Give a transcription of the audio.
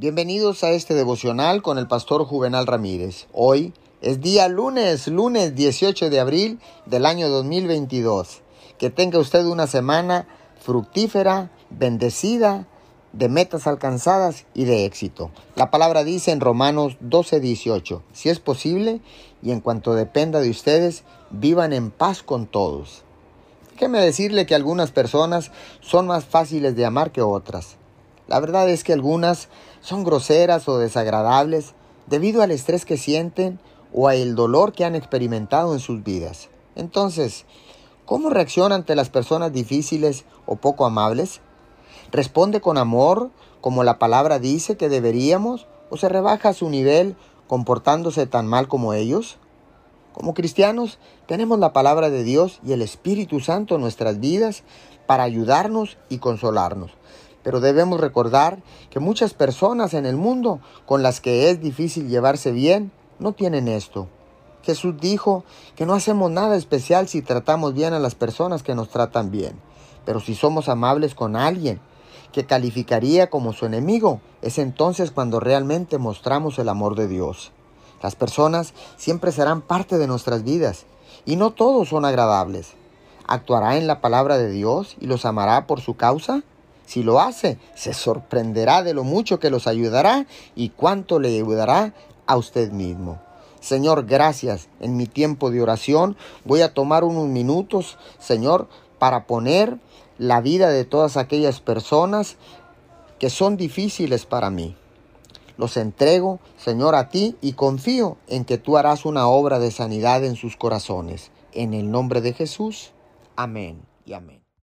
Bienvenidos a este devocional con el pastor Juvenal Ramírez. Hoy es día lunes, lunes 18 de abril del año 2022. Que tenga usted una semana fructífera, bendecida, de metas alcanzadas y de éxito. La palabra dice en Romanos 12, 18, si es posible y en cuanto dependa de ustedes, vivan en paz con todos. Déjeme decirle que algunas personas son más fáciles de amar que otras. La verdad es que algunas son groseras o desagradables debido al estrés que sienten o al dolor que han experimentado en sus vidas. Entonces, ¿cómo reacciona ante las personas difíciles o poco amables? ¿Responde con amor, como la palabra dice que deberíamos, o se rebaja a su nivel comportándose tan mal como ellos? Como cristianos, tenemos la palabra de Dios y el Espíritu Santo en nuestras vidas para ayudarnos y consolarnos. Pero debemos recordar que muchas personas en el mundo con las que es difícil llevarse bien no tienen esto. Jesús dijo que no hacemos nada especial si tratamos bien a las personas que nos tratan bien. Pero si somos amables con alguien que calificaría como su enemigo, es entonces cuando realmente mostramos el amor de Dios. Las personas siempre serán parte de nuestras vidas y no todos son agradables. ¿Actuará en la palabra de Dios y los amará por su causa? Si lo hace, se sorprenderá de lo mucho que los ayudará y cuánto le ayudará a usted mismo. Señor, gracias. En mi tiempo de oración voy a tomar unos minutos, Señor, para poner la vida de todas aquellas personas que son difíciles para mí. Los entrego, Señor, a ti y confío en que tú harás una obra de sanidad en sus corazones. En el nombre de Jesús. Amén y amén.